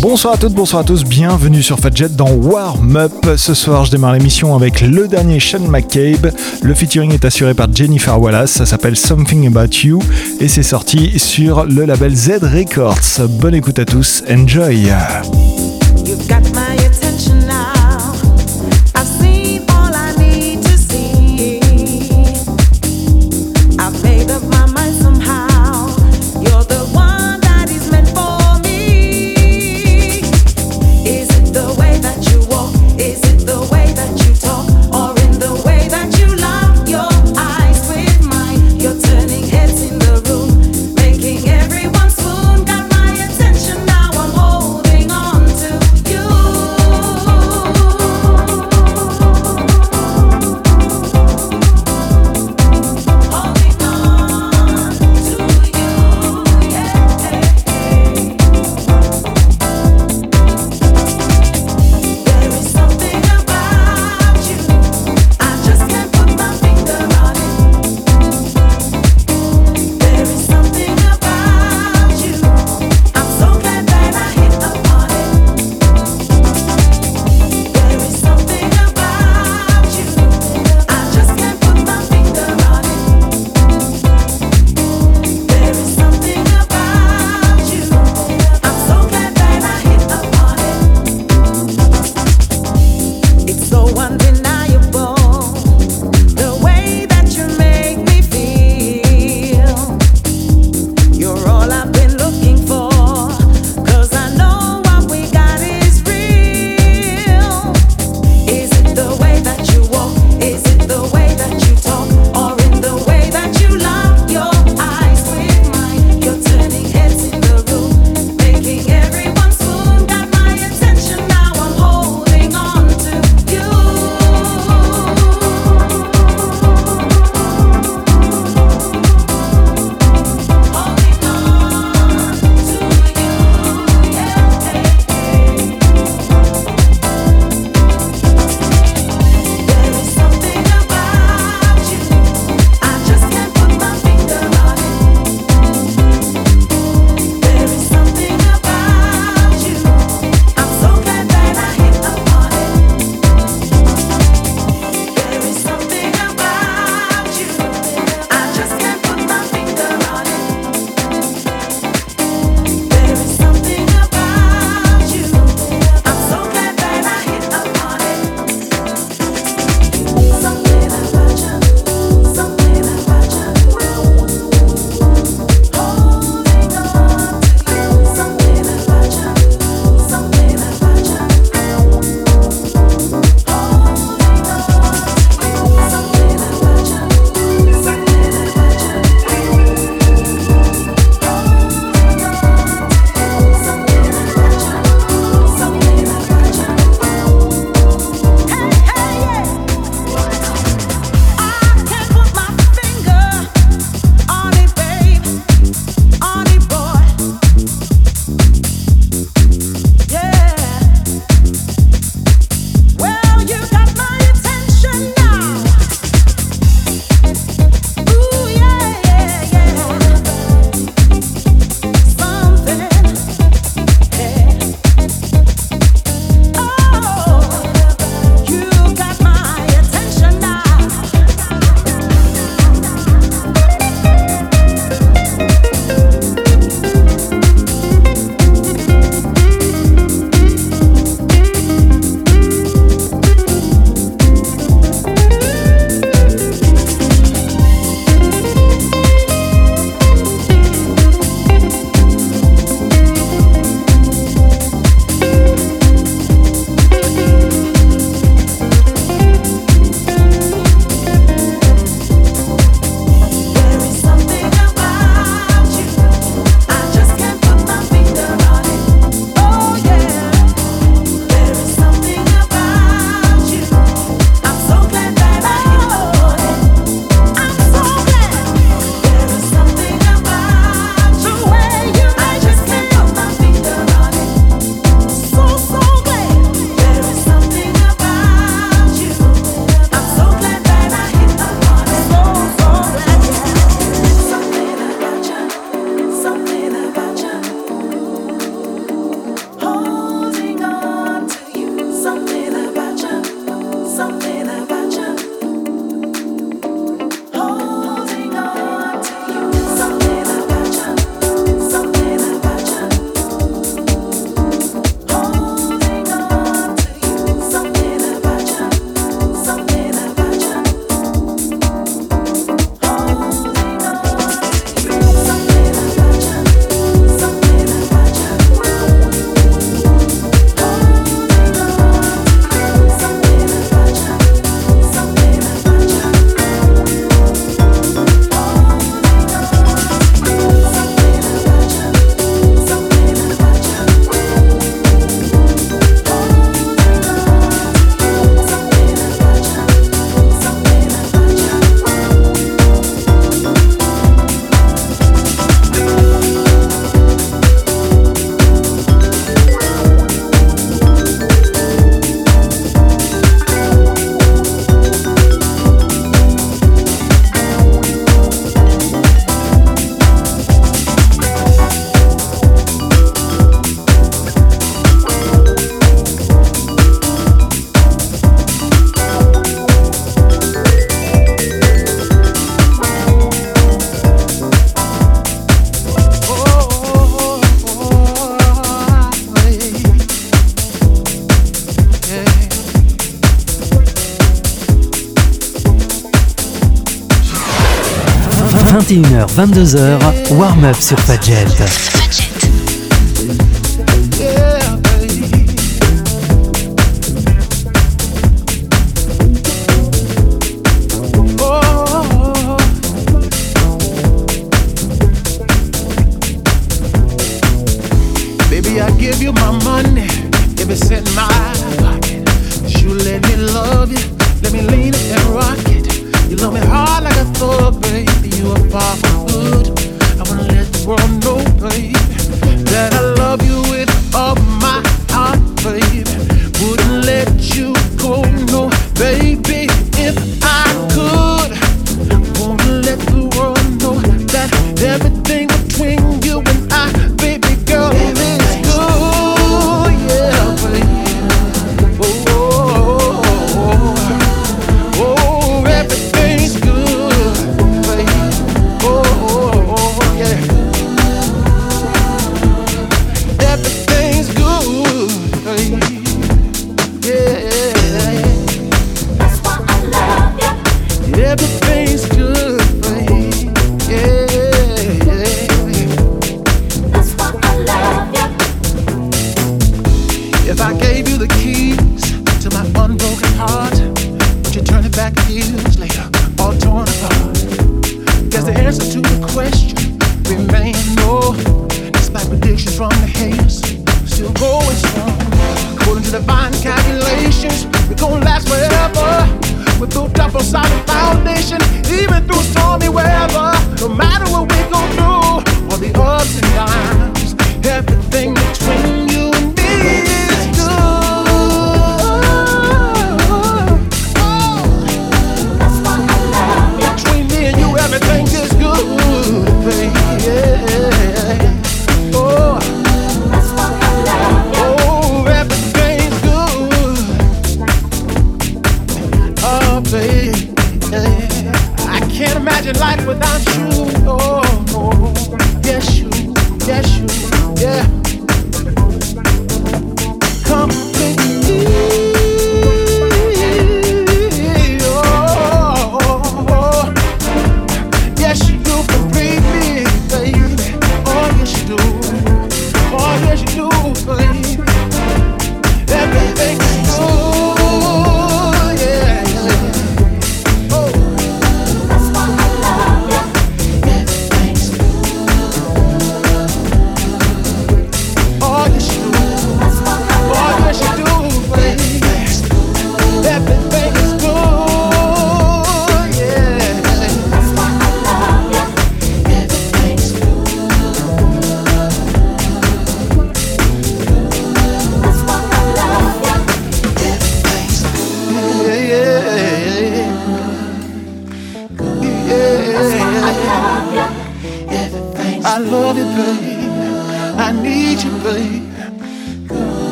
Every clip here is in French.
Bonsoir à toutes, bonsoir à tous, bienvenue sur Fadjet dans Warm Up. Ce soir, je démarre l'émission avec le dernier Sean McCabe. Le featuring est assuré par Jennifer Wallace, ça s'appelle Something About You et c'est sorti sur le label Z Records. Bonne écoute à tous, enjoy! 21h, 22h, warm-up sur Fadjet.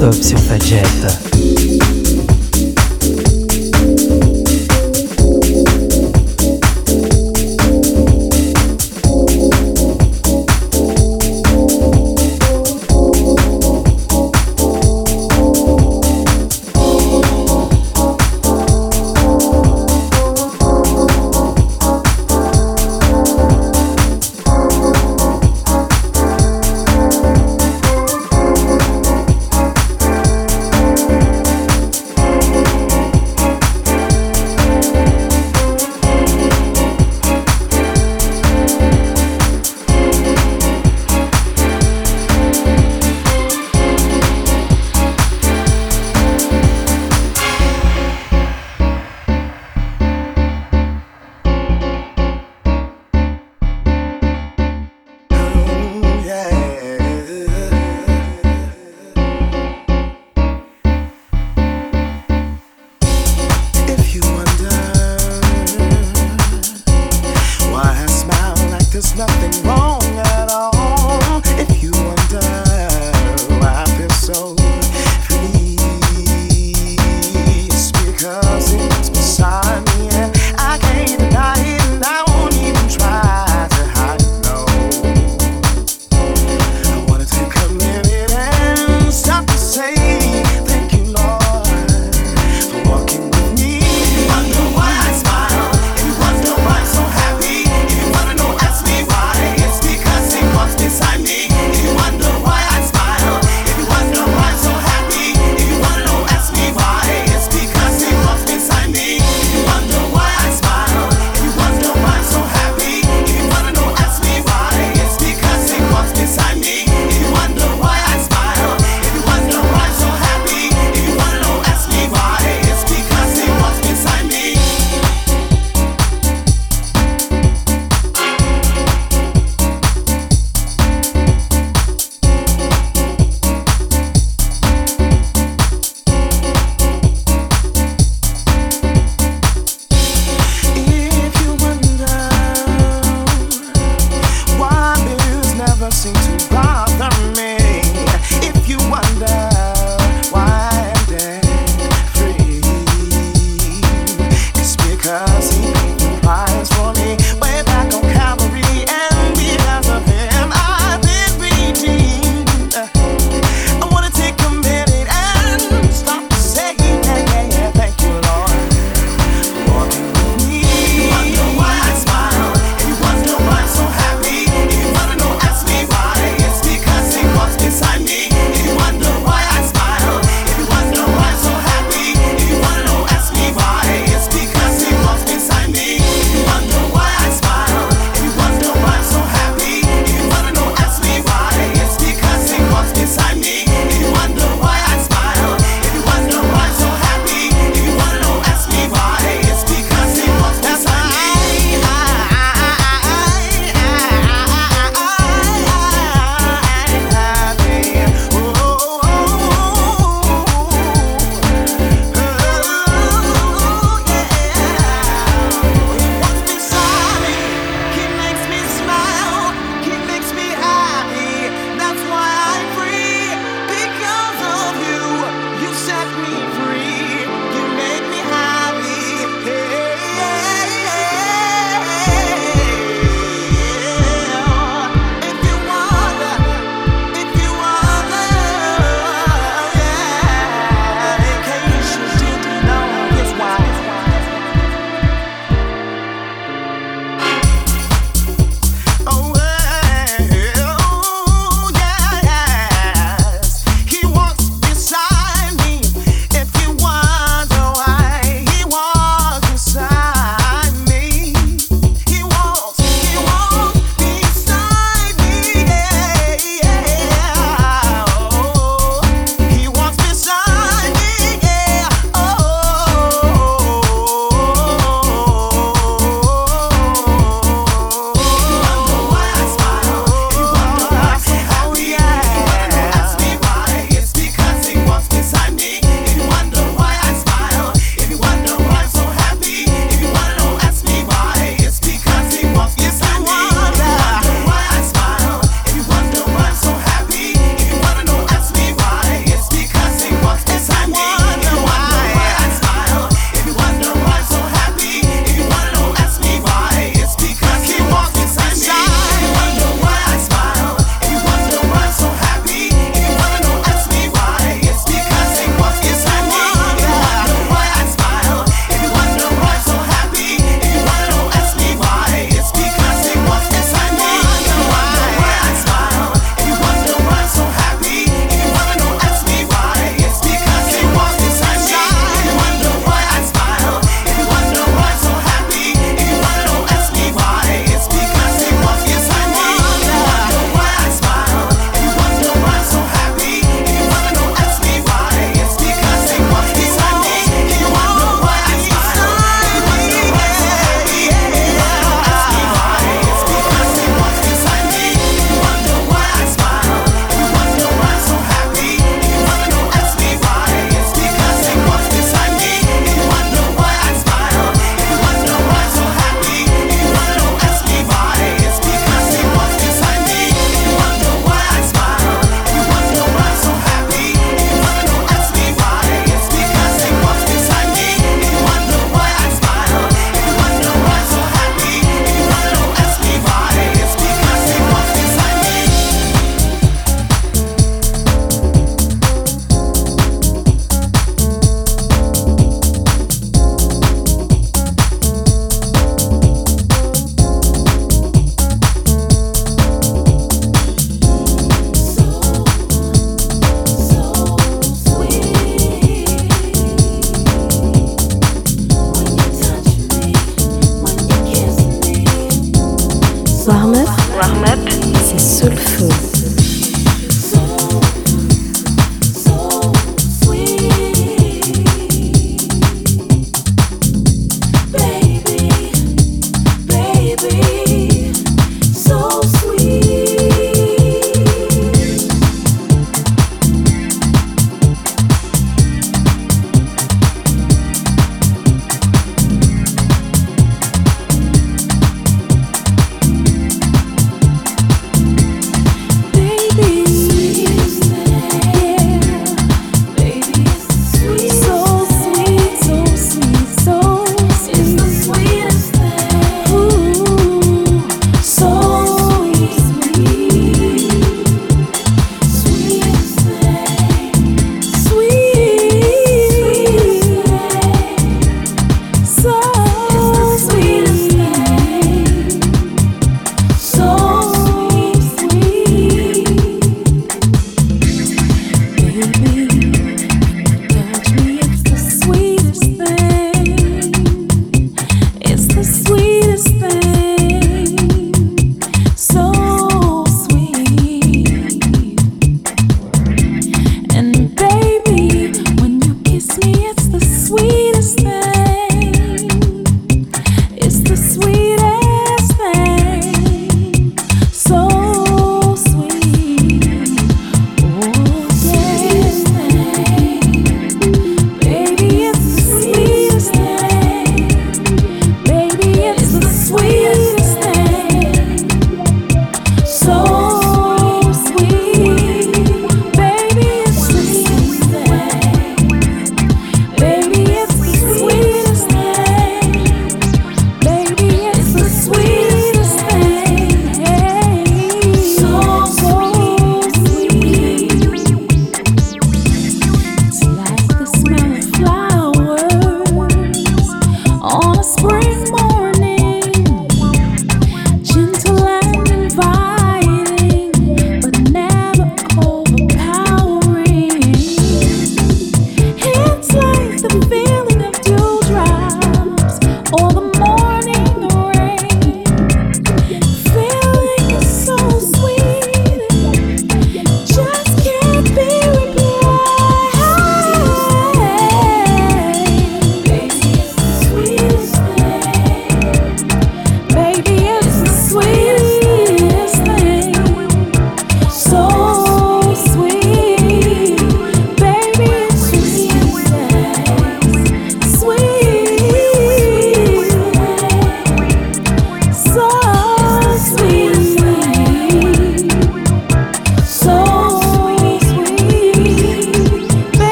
Mix non-stop sur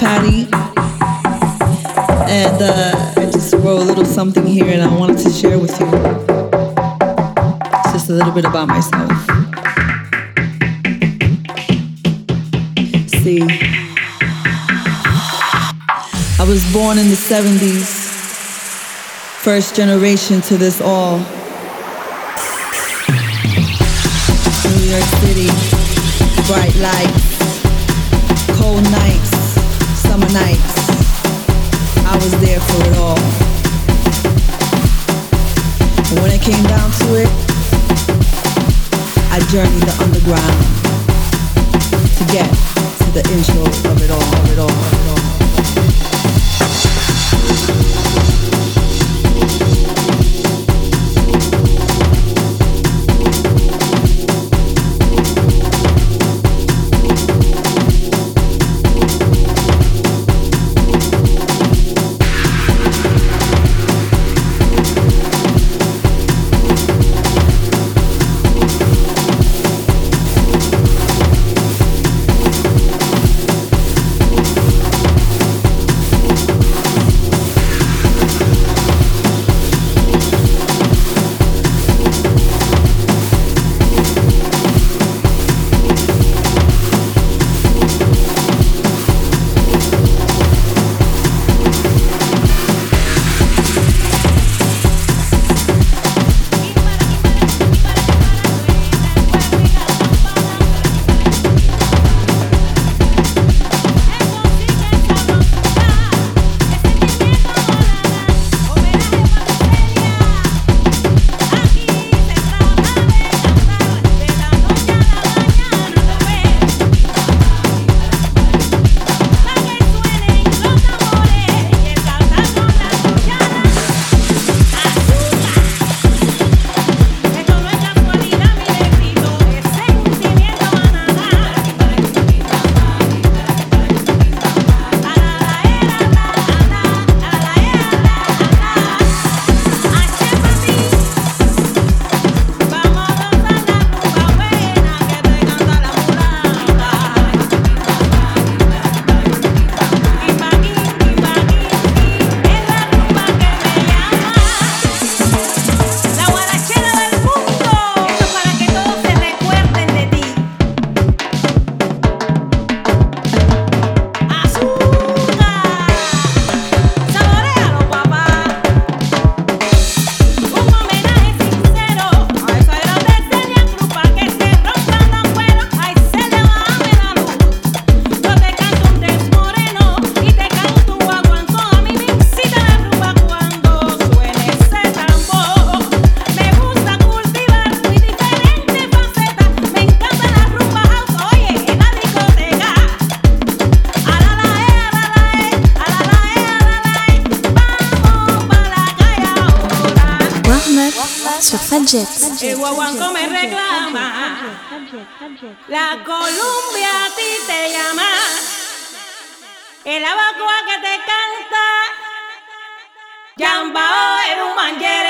Patty. And uh, I just wrote a little something here and I wanted to share with you. It's just a little bit about myself. See, I was born in the 70s, first generation to this all. City, bright lights, cold nights summer nights. I was there for it all. When it came down to it, I journeyed the underground to get to the intro of it all, of it all, of it all. Yambao en un manguere. «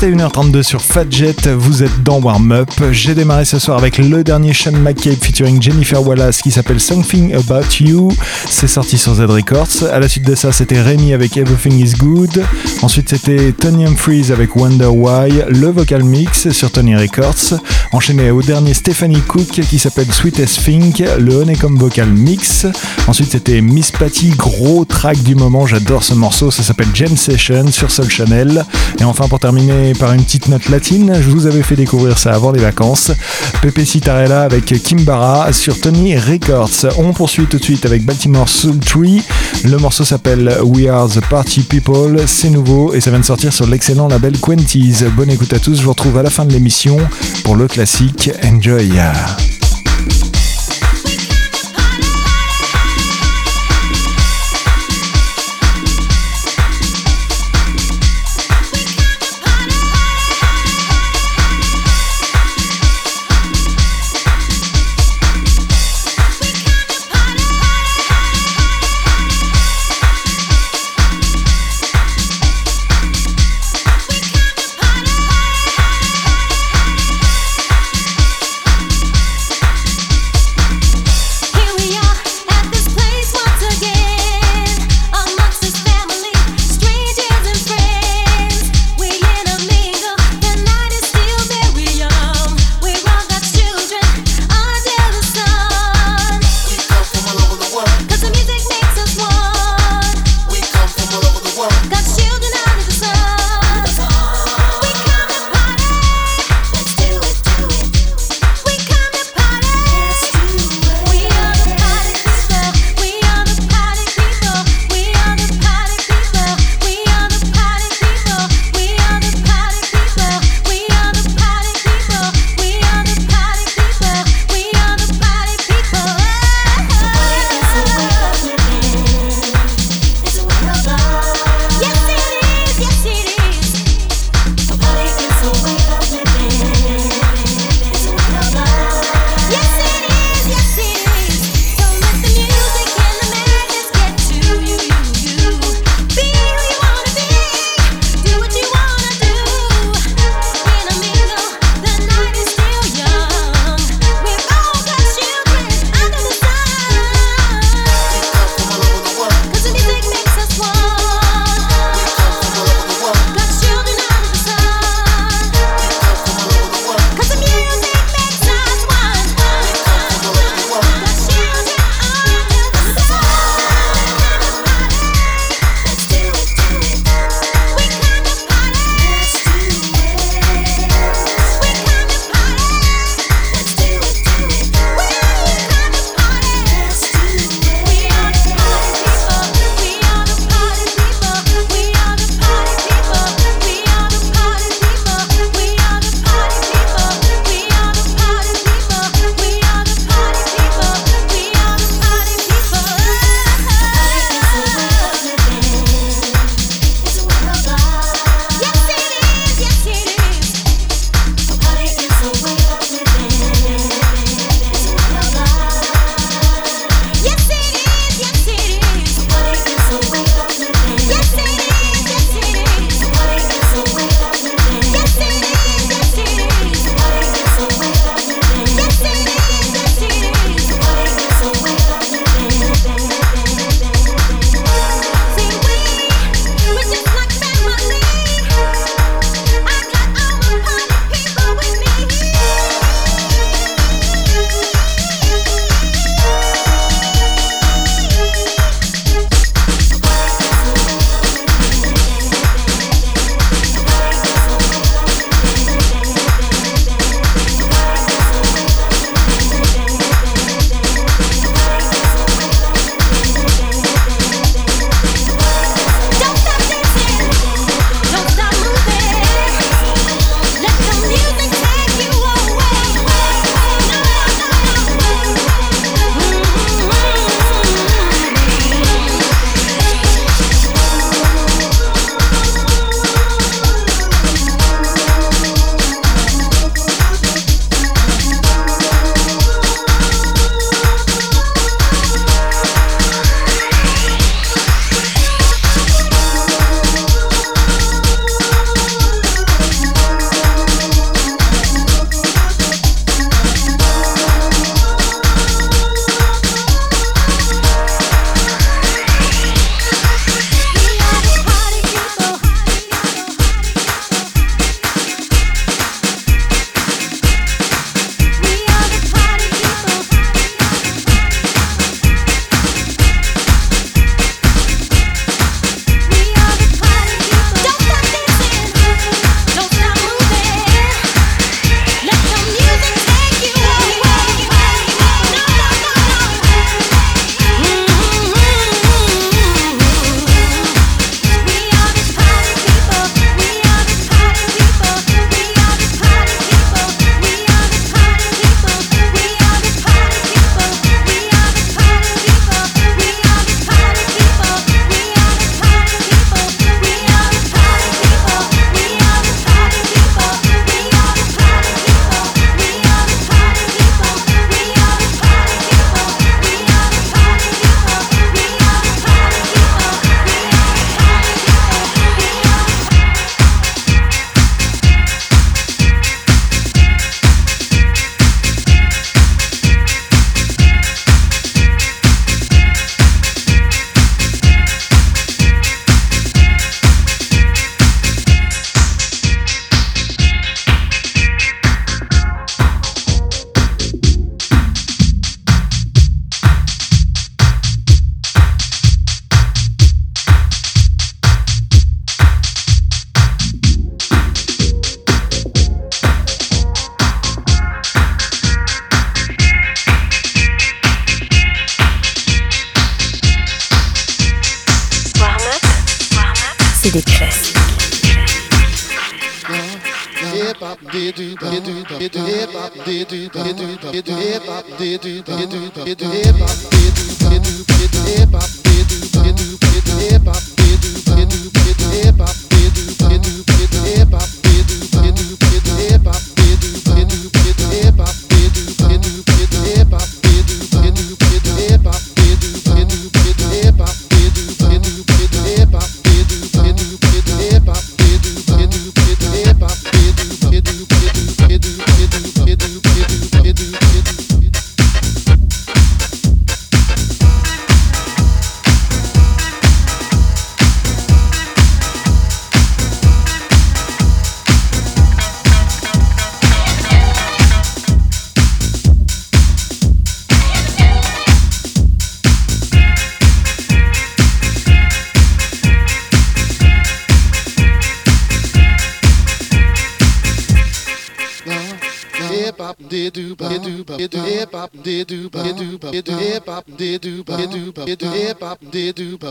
21h32 sur Fadjet, vous êtes dans Warm Up. J'ai démarré ce soir avec le dernier Sean McCabe featuring Jennifer Wallace qui s'appelle Something About You. C'est sorti sur Z Records. À la suite de ça, c'était Rémi avec Everything Is Good. Ensuite, c'était Tony Humphries avec Wonder Why, le vocal mix sur Tony Records. Enchaîné au dernier Stephanie Cook qui s'appelle Sweetest Think, le Honeycomb vocal mix. Ensuite, c'était Miss Patty, gros track du moment. J'adore ce morceau. Ça s'appelle Jam Session sur Soul Channel. Et enfin, pour terminer, par une petite note latine. Je vous avais fait découvrir ça avant les vacances. Pepe Citarella avec Kimbara sur Tony Records. On poursuit tout de suite avec Baltimore Soul Tree. Le morceau s'appelle We Are the Party People. C'est nouveau et ça vient de sortir sur l'excellent label Quenties. Bonne écoute à tous. Je vous retrouve à la fin de l'émission pour le classique Enjoy.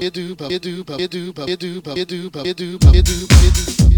Eduba, Eduba, Eduba, Eduba, Eduba, Eduba, Eduba, Eduba, Eduba.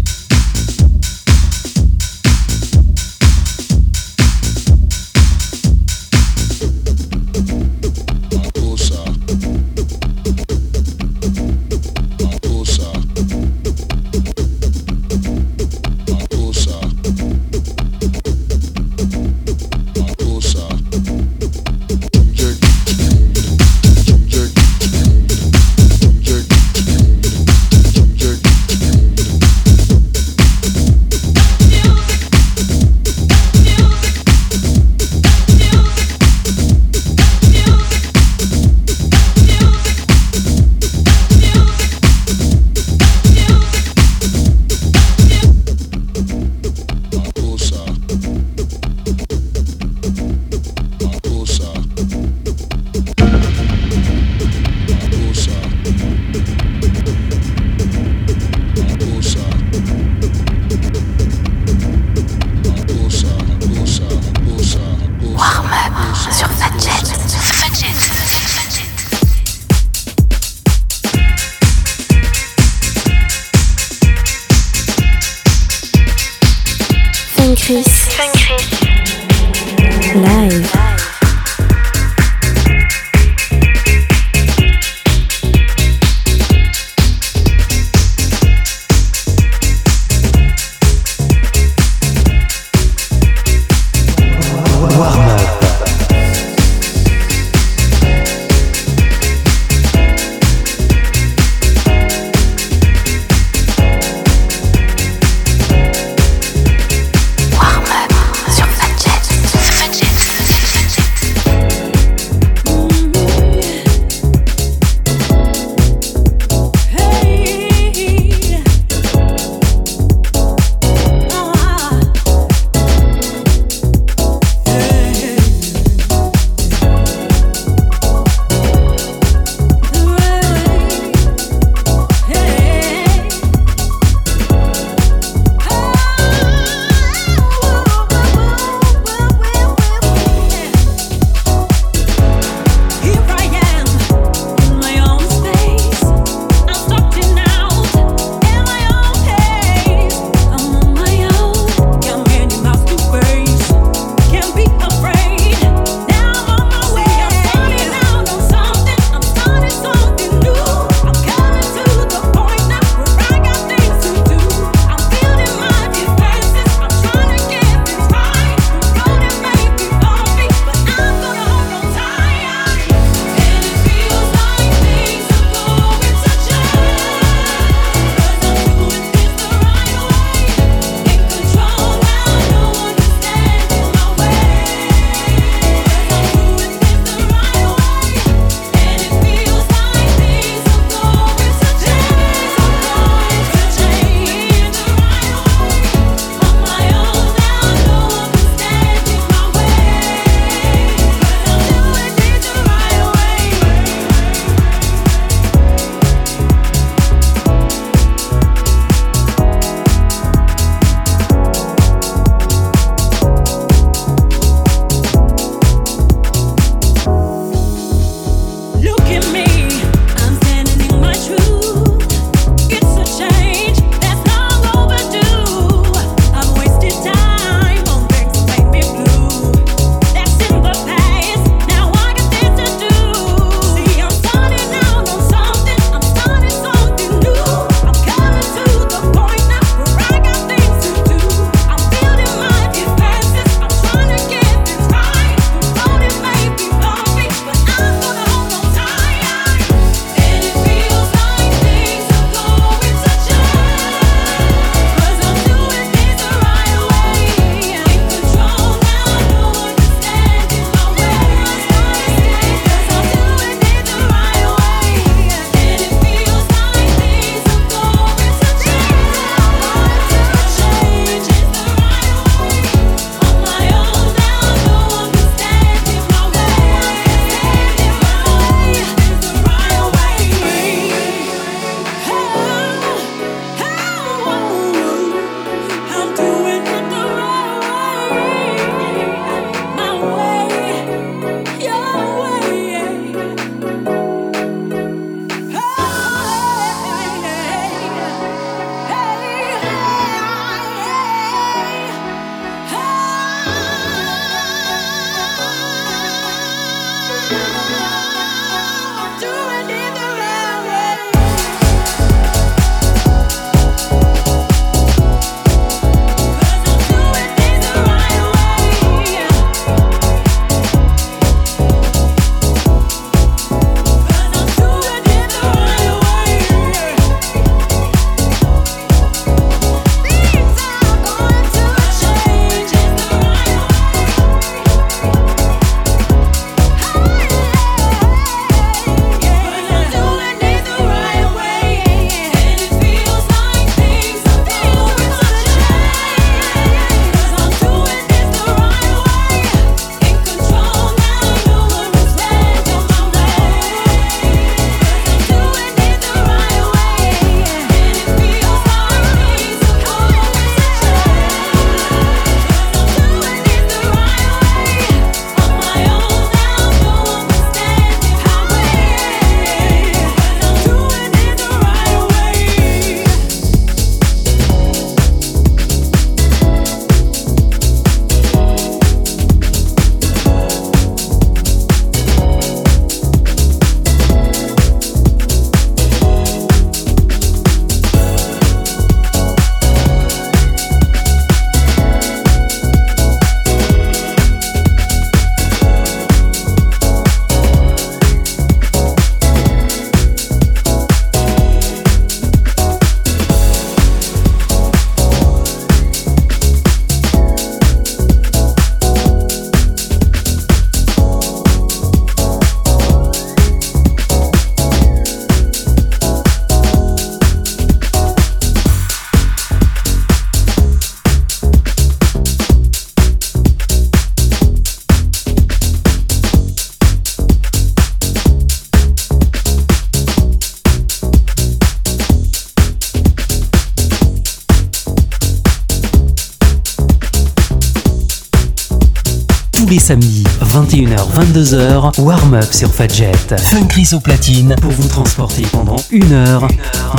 Les samedis, 21h-22h, warm-up sur Fadjet. Funkris au platine pour vous transporter pendant une heure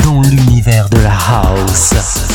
dans l'univers de la house.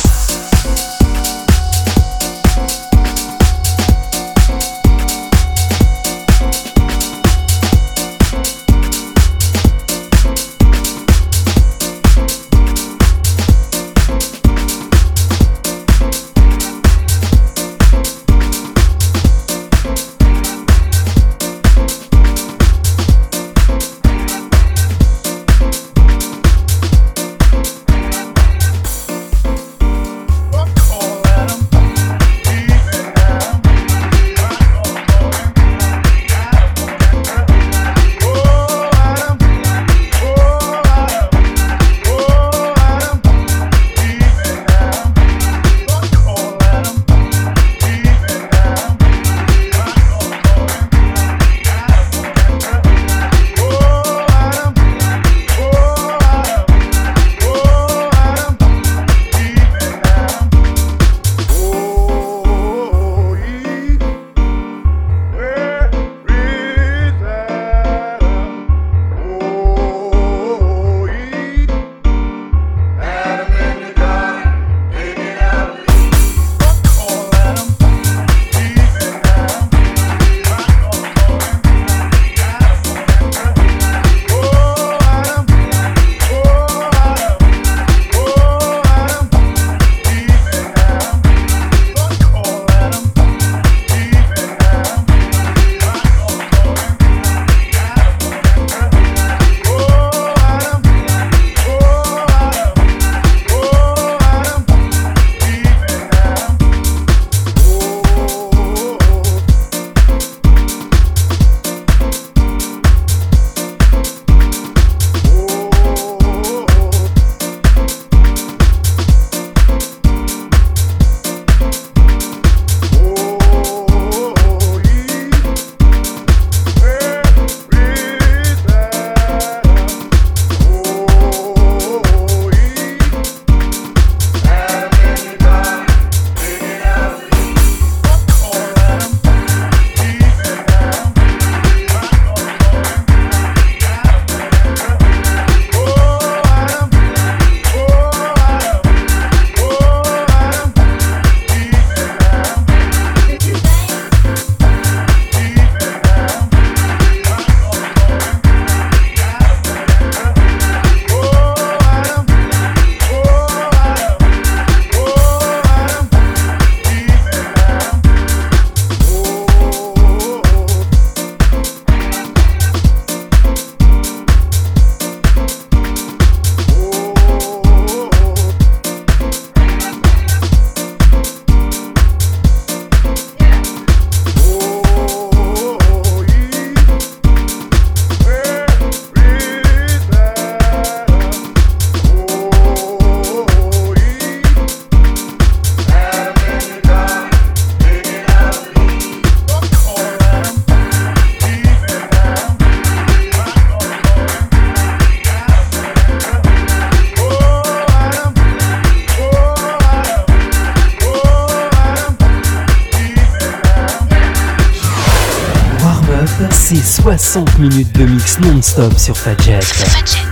Mix non-stop sur Fadjet.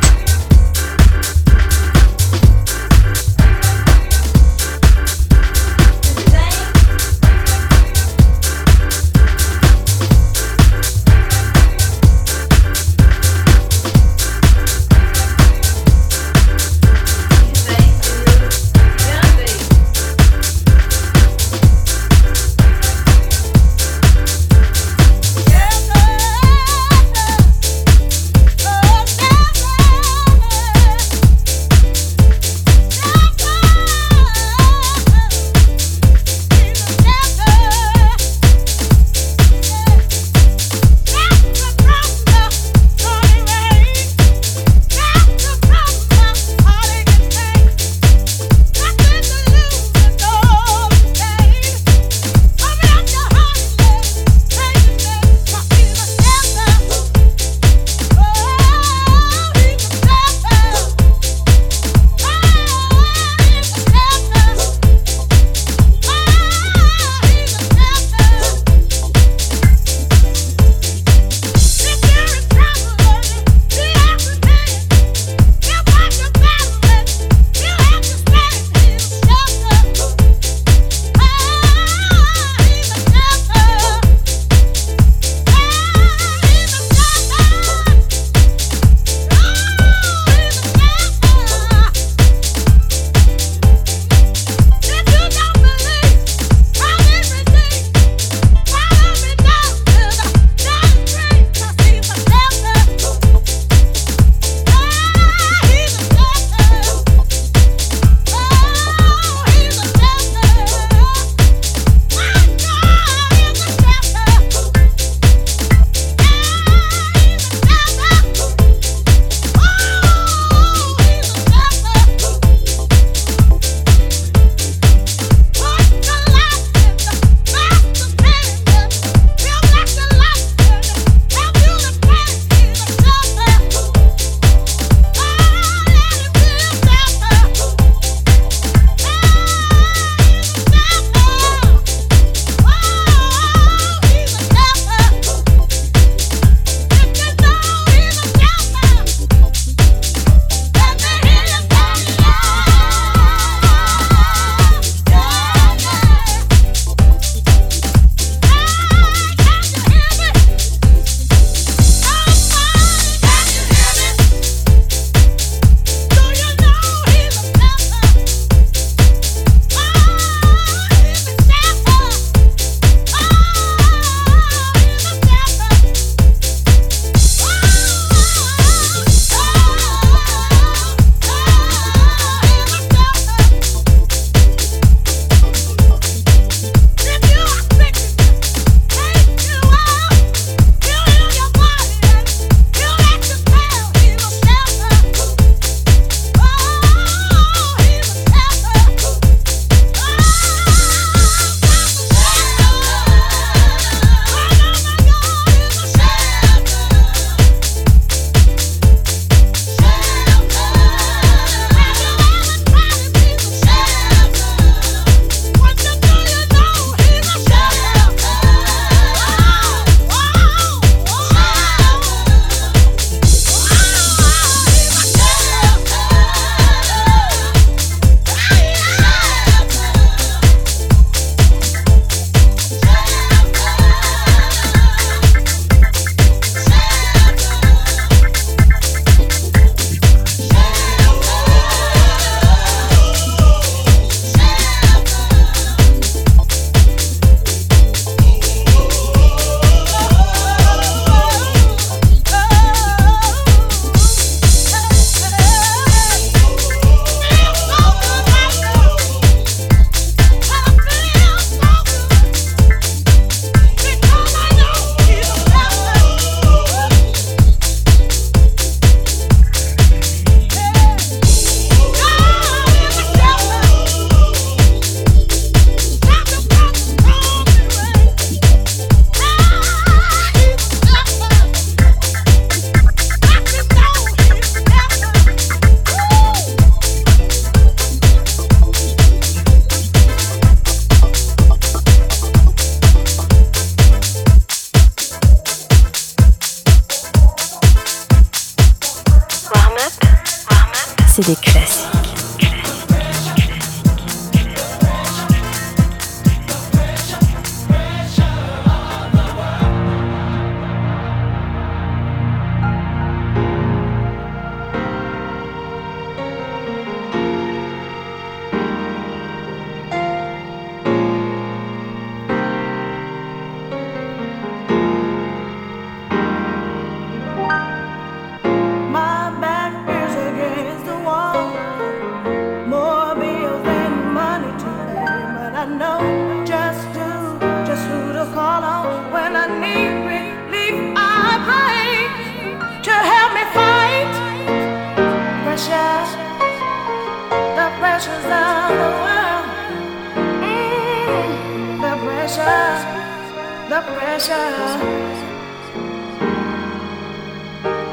the pressure.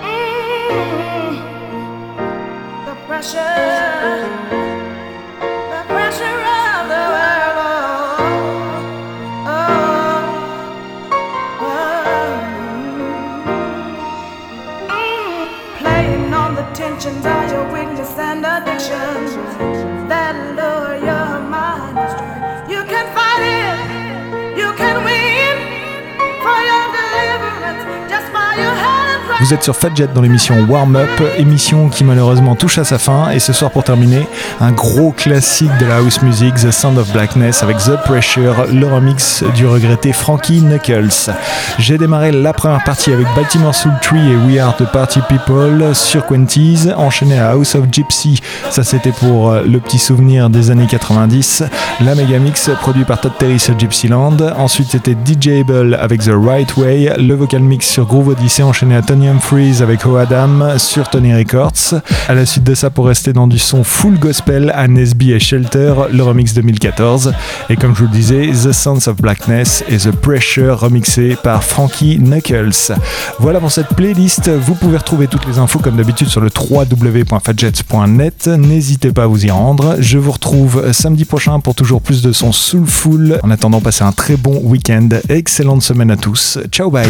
Eh, pressure. Vous êtes sur Fadjet dans l'émission Warm Up, émission qui malheureusement touche à sa fin. Et ce soir, pour terminer, un gros classique de la house music, The Sound of Blackness, avec The Pressure, le remix du regretté Frankie Knuckles. J'ai démarré la première partie avec Baltimore Soul Tree et We Are the Party People sur Quenties, enchaîné à House of Gypsy. Ça, c'était pour euh, le petit souvenir des années 90. La Megamix produit par Todd Terry sur Gypsyland. Ensuite, c'était DJ Able avec The Right Way. Le vocal mix sur Groove Odyssey, enchaîné à Tony Freeze avec O Adam sur Tony Records. À la suite de ça, pour rester dans du son full gospel, à Nesby et Shelter, le remix 2014. Et comme je vous le disais, The Sounds of Blackness et The Pressure remixé par Frankie Knuckles. Voilà pour cette playlist. Vous pouvez retrouver toutes les infos comme d'habitude sur le www.fadjets.net. N'hésitez pas à vous y rendre. Je vous retrouve samedi prochain pour toujours plus de son soulful. En attendant, passez un très bon week-end. Excellente semaine à tous. Ciao, bye.